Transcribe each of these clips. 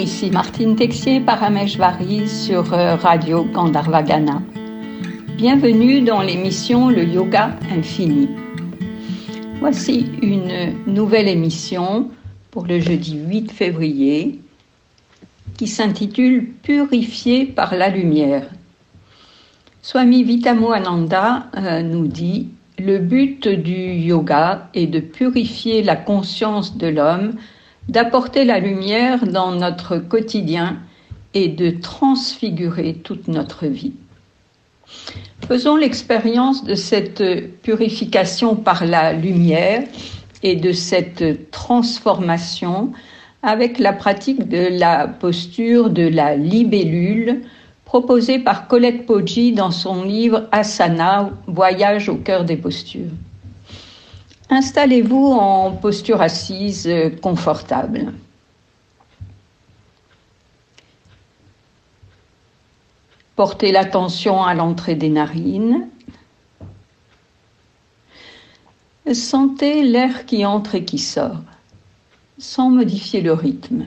ici Martine Texier Parameshvari sur euh, Radio Gandharvagana. Bienvenue dans l'émission Le Yoga Infini. Voici une nouvelle émission pour le jeudi 8 février qui s'intitule Purifié par la lumière. Swami Vitamoananda euh, nous dit Le but du yoga est de purifier la conscience de l'homme d'apporter la lumière dans notre quotidien et de transfigurer toute notre vie. Faisons l'expérience de cette purification par la lumière et de cette transformation avec la pratique de la posture de la libellule proposée par Colette Poggi dans son livre Asana, Voyage au cœur des postures. Installez-vous en posture assise confortable. Portez l'attention à l'entrée des narines. Sentez l'air qui entre et qui sort, sans modifier le rythme.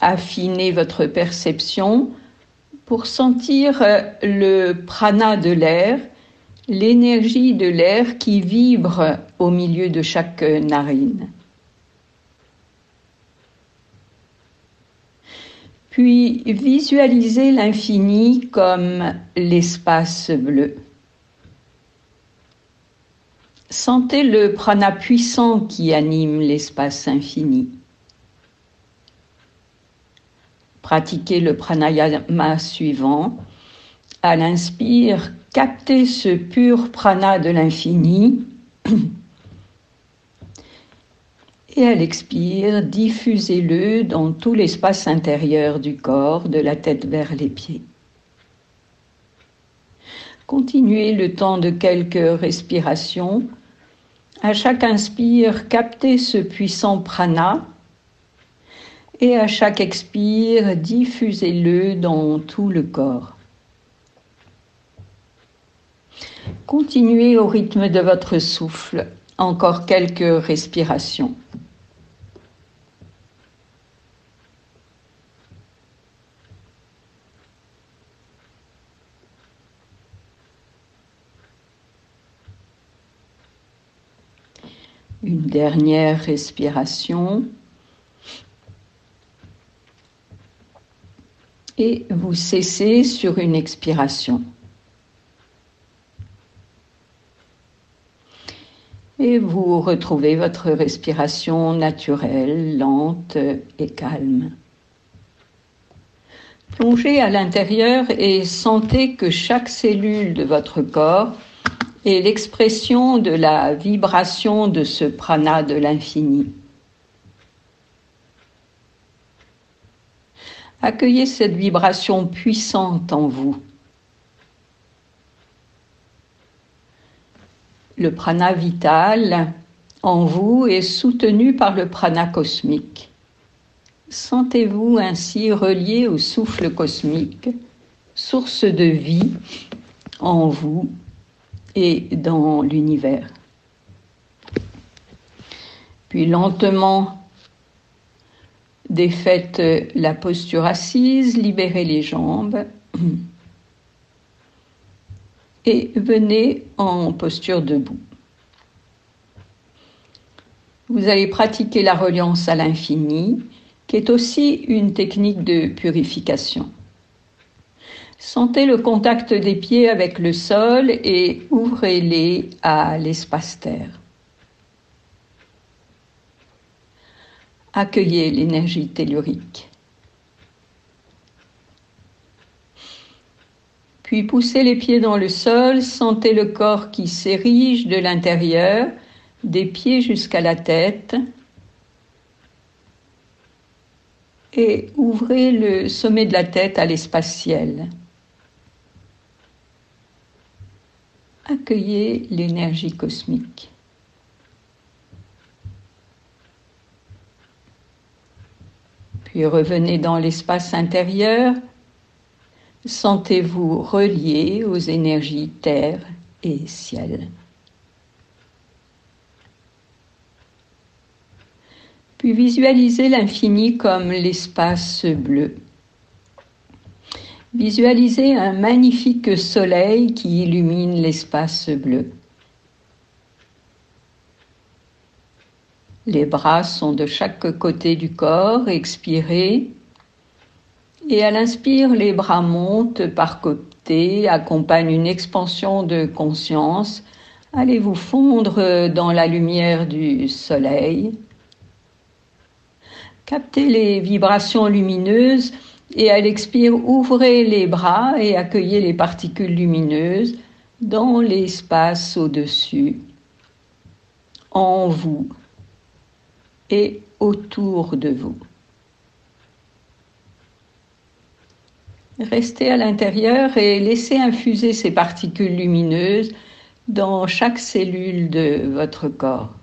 Affinez votre perception pour sentir le prana de l'air l'énergie de l'air qui vibre au milieu de chaque narine. Puis visualisez l'infini comme l'espace bleu. Sentez le prana puissant qui anime l'espace infini. Pratiquez le pranayama suivant. À l'inspire, captez ce pur prana de l'infini et à l'expire, diffusez-le dans tout l'espace intérieur du corps, de la tête vers les pieds. Continuez le temps de quelques respirations. À chaque inspire, captez ce puissant prana et à chaque expire, diffusez-le dans tout le corps. Continuez au rythme de votre souffle, encore quelques respirations. Une dernière respiration. Et vous cessez sur une expiration. Et vous retrouvez votre respiration naturelle, lente et calme. Plongez à l'intérieur et sentez que chaque cellule de votre corps est l'expression de la vibration de ce prana de l'infini. Accueillez cette vibration puissante en vous. Le prana vital en vous est soutenu par le prana cosmique. Sentez-vous ainsi relié au souffle cosmique, source de vie en vous et dans l'univers. Puis lentement, défaites la posture assise, libérez les jambes venez en posture debout. Vous allez pratiquer la reliance à l'infini, qui est aussi une technique de purification. Sentez le contact des pieds avec le sol et ouvrez-les à l'espace-terre. Accueillez l'énergie tellurique. Puis poussez les pieds dans le sol, sentez le corps qui s'érige de l'intérieur, des pieds jusqu'à la tête. Et ouvrez le sommet de la tête à l'espace ciel. Accueillez l'énergie cosmique. Puis revenez dans l'espace intérieur Sentez-vous relié aux énergies terre et ciel. Puis visualisez l'infini comme l'espace bleu. Visualisez un magnifique soleil qui illumine l'espace bleu. Les bras sont de chaque côté du corps, expirez. Et à l'inspire, les bras montent par côté, accompagnent une expansion de conscience. Allez vous fondre dans la lumière du soleil. Captez les vibrations lumineuses et à l'expire, ouvrez les bras et accueillez les particules lumineuses dans l'espace au-dessus, en vous et autour de vous. Restez à l'intérieur et laissez infuser ces particules lumineuses dans chaque cellule de votre corps.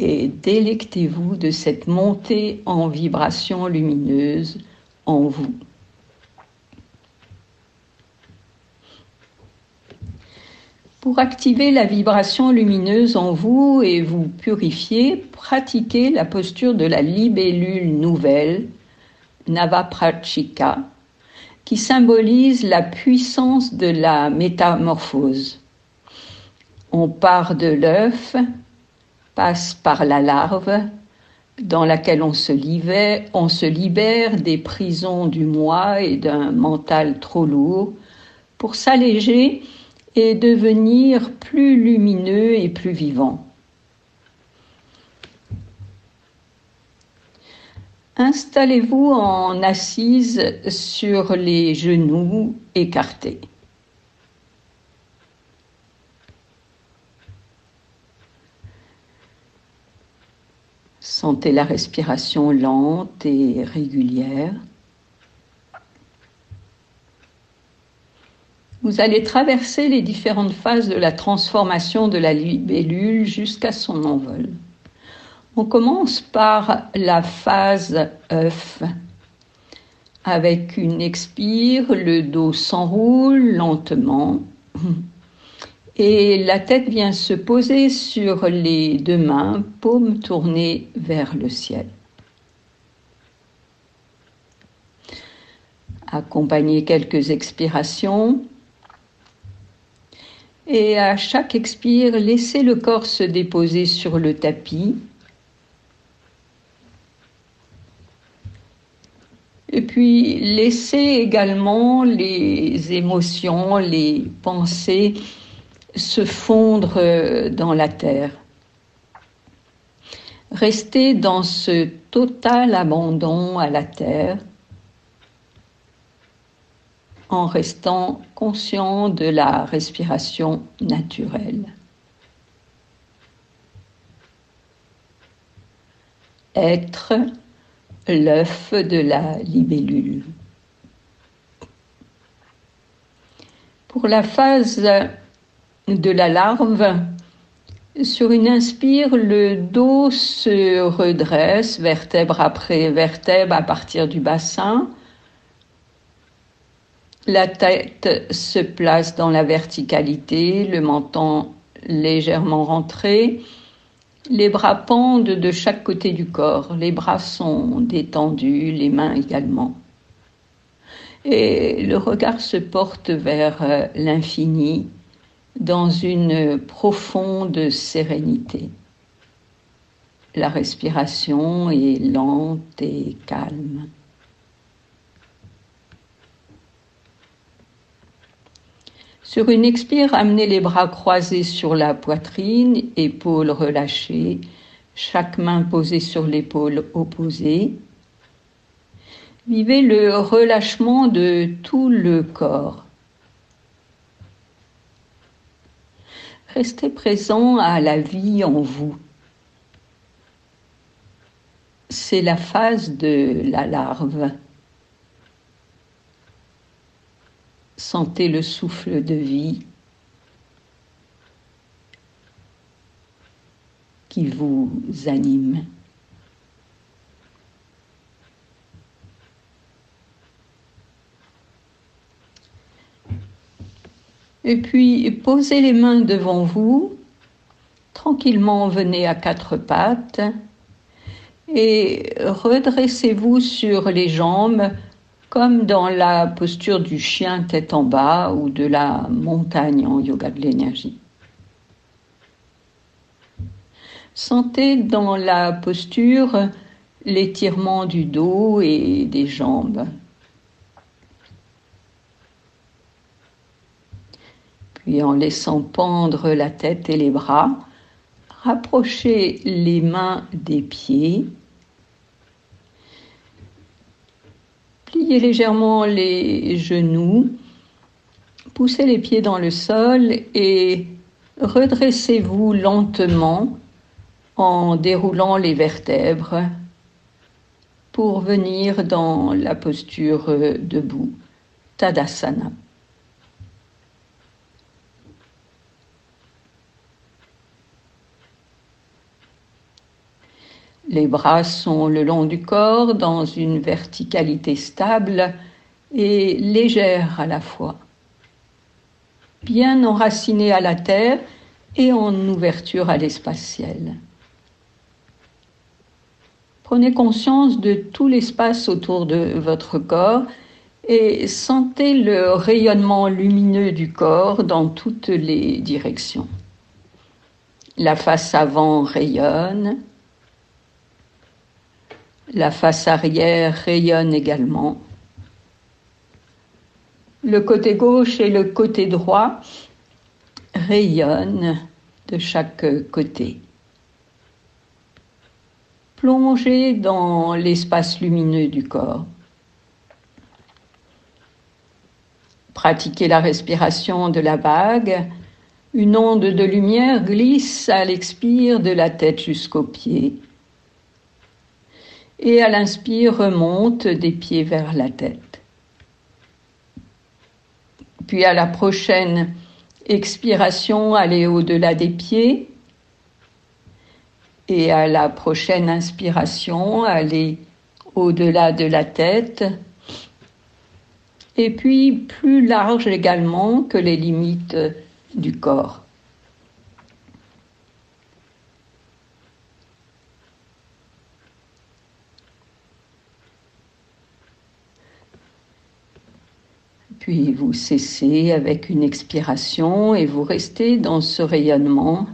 et délectez-vous de cette montée en vibration lumineuse en vous. Pour activer la vibration lumineuse en vous et vous purifier, pratiquez la posture de la libellule nouvelle, Navaprachika, qui symbolise la puissance de la métamorphose. On part de l'œuf, passe par la larve dans laquelle on se, libère, on se libère des prisons du moi et d'un mental trop lourd pour s'alléger et devenir plus lumineux et plus vivant. Installez-vous en assise sur les genoux écartés. Sentez la respiration lente et régulière. Vous allez traverser les différentes phases de la transformation de la libellule jusqu'à son envol. On commence par la phase œuf. Avec une expire, le dos s'enroule lentement et la tête vient se poser sur les deux mains, paumes tournées vers le ciel. Accompagnez quelques expirations et à chaque expire, laissez le corps se déposer sur le tapis. Et puis laissez également les émotions, les pensées se fondre euh, dans la terre. Rester dans ce total abandon à la terre en restant conscient de la respiration naturelle. Être l'œuf de la libellule. Pour la phase de la larve. Sur une inspire, le dos se redresse, vertèbre après vertèbre à partir du bassin. La tête se place dans la verticalité, le menton légèrement rentré. Les bras pendent de chaque côté du corps. Les bras sont détendus, les mains également. Et le regard se porte vers euh, l'infini, dans une profonde sérénité. La respiration est lente et calme. Sur une expire, amenez les bras croisés sur la poitrine, épaules relâchées, chaque main posée sur l'épaule opposée. Vivez le relâchement de tout le corps. Restez présent à la vie en vous. C'est la phase de la larve. Sentez le souffle de vie qui vous anime. Et puis posez les mains devant vous, Tranquillement, venez à quatre pattes et redressez-vous sur les jambes comme dans la posture du chien tête en bas ou de la montagne en yoga de l'énergie. Sentez dans la posture l'étirement du dos et des jambes. Puis en laissant pendre la tête et les bras, rapprochez les mains des pieds. Légèrement les genoux, poussez les pieds dans le sol et redressez-vous lentement en déroulant les vertèbres pour venir dans la posture debout, Tadasana. Les bras sont le long du corps dans une verticalité stable et légère à la fois, bien enracinés à la terre et en ouverture à l'espace ciel. Prenez conscience de tout l'espace autour de votre corps et sentez le rayonnement lumineux du corps dans toutes les directions. La face avant rayonne, la face arrière rayonne également. Le côté gauche et le côté droit rayonnent de chaque côté. Plongez dans l'espace lumineux du corps. Pratiquez la respiration de la vague. Une onde de lumière glisse à l'expire de la tête jusqu'aux pieds et à l'inspire remonte des pieds vers la tête. Puis à la prochaine expiration, allez au-delà des pieds et à la prochaine inspiration, allez au-delà de la tête et puis plus large également que les limites du corps. Puis vous cessez avec une expiration et vous restez dans ce rayonnement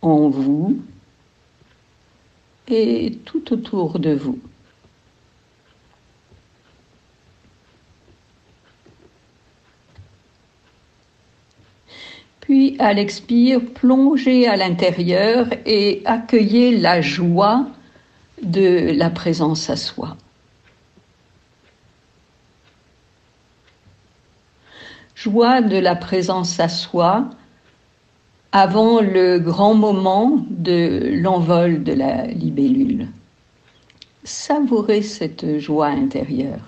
en vous et tout autour de vous. Puis à l'expire, plongez à l'intérieur et accueillez la joie de la présence à soi. De la présence à soi avant le grand moment de l'envol de la libellule. Savourez cette joie intérieure.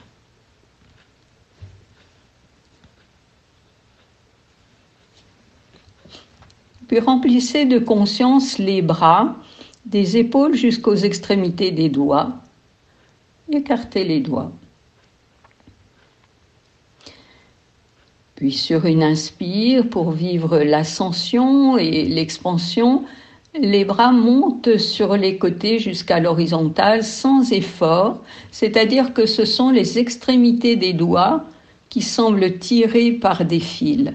Puis remplissez de conscience les bras, des épaules jusqu'aux extrémités des doigts. Écartez les doigts. Puis sur une inspire, pour vivre l'ascension et l'expansion, les bras montent sur les côtés jusqu'à l'horizontale sans effort, c'est-à-dire que ce sont les extrémités des doigts qui semblent tirés par des fils.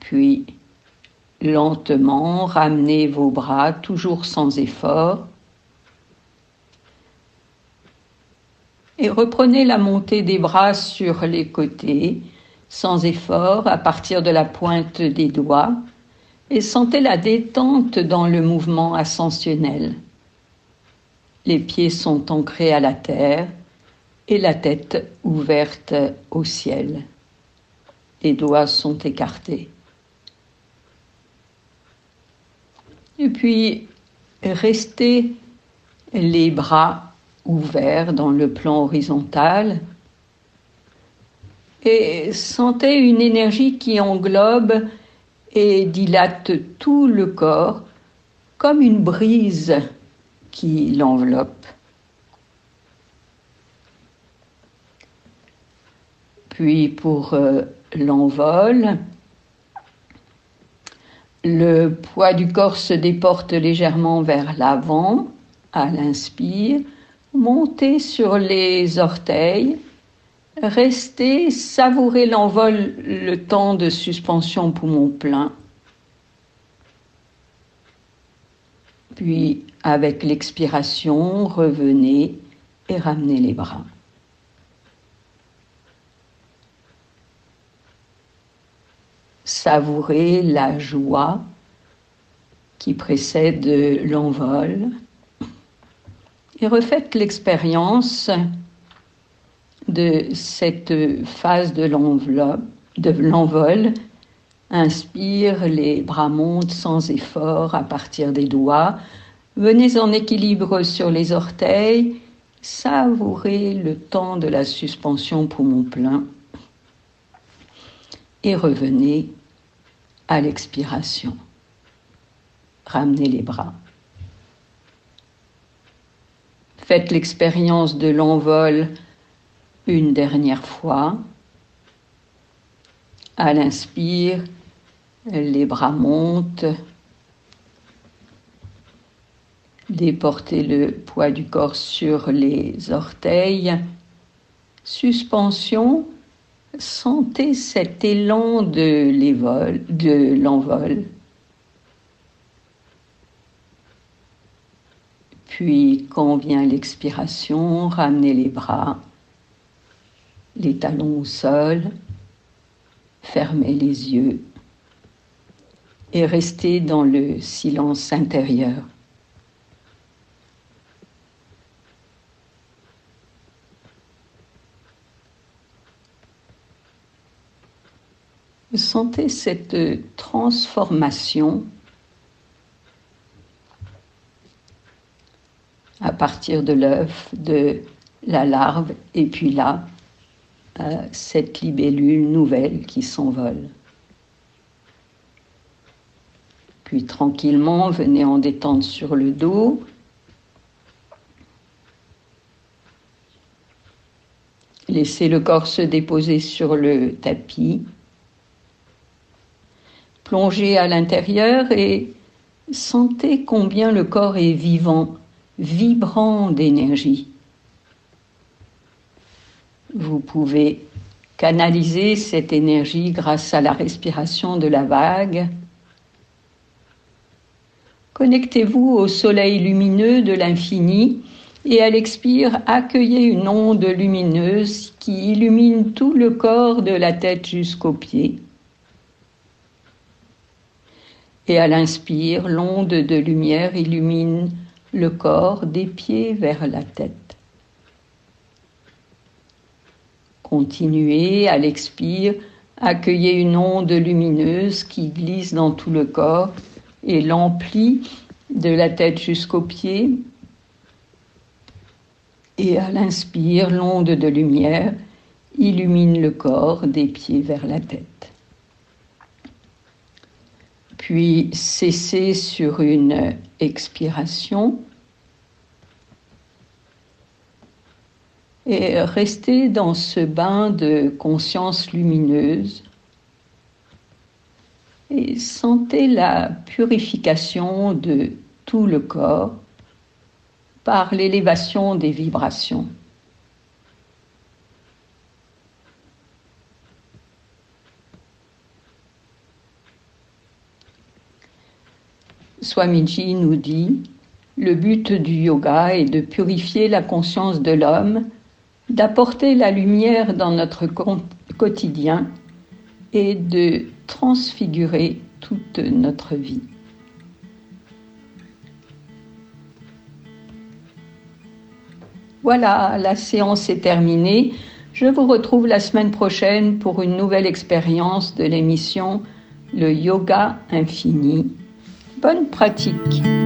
Puis, lentement, ramenez vos bras, toujours sans effort, et reprenez la montée des bras sur les côtés, sans effort, à partir de la pointe des doigts, et sentez la détente dans le mouvement ascensionnel. Les pieds sont ancrés à la terre et la tête ouverte au ciel. Les doigts sont écartés. Et puis, restez les bras ouvert dans le plan horizontal et sentez une énergie qui englobe et dilate tout le corps comme une brise qui l'enveloppe. Puis pour euh, l'envol, Le poids du corps se déporte légèrement vers l'avant à l'inspire. Montez sur les orteils. Restez, savourez l'envol le temps de suspension poumon plein. Puis, avec l'expiration, revenez et ramenez les bras. Savourez la joie qui précède l'envol et refaites l'expérience de cette phase de l'envol. Inspire, les bras montent sans effort à partir des doigts. Venez en équilibre sur les orteils. Savourez le temps de la suspension poumon plein. Et revenez à l'expiration. Ramenez les bras. Faites l'expérience de l'envol une dernière fois. À l'inspire, les bras montent. Déportez le poids du corps sur les orteils. Suspension. Sentez cet élan de l'envol. Puis, quand vient l'expiration, ramenez les bras, les talons au sol, fermez les yeux et restez dans le silence intérieur. Vous sentez cette transformation à partir de l'œuf, de la larve, et puis là, euh, cette libellule nouvelle qui s'envole. Puis tranquillement, venez en détendre sur le dos. Laissez le corps se déposer sur le tapis. Plongez à l'intérieur et sentez combien le corps est vivant vibrant d'énergie. Vous pouvez canaliser cette énergie grâce à la respiration de la vague. Connectez-vous au soleil lumineux de l'infini et à l'expire, accueillez une onde lumineuse qui illumine tout le corps de la tête jusqu'aux pieds. Et à l'inspire, l'onde de lumière illumine le corps des pieds vers la tête. Continuez à l'expire, accueillez une onde lumineuse qui glisse dans tout le corps et l'emplit de la tête jusqu'aux pieds. Et à l'inspire, l'onde de lumière illumine le corps des pieds vers la tête. Puis cessez sur une expiration et restez dans ce bain de conscience lumineuse et sentez la purification de tout le corps par l'élévation des vibrations. Swamiji nous dit, le but du yoga est de purifier la conscience de l'homme, d'apporter la lumière dans notre quotidien et de transfigurer toute notre vie. Voilà, la séance est terminée. Je vous retrouve la semaine prochaine pour une nouvelle expérience de l'émission Le Yoga Infini bonne pratique.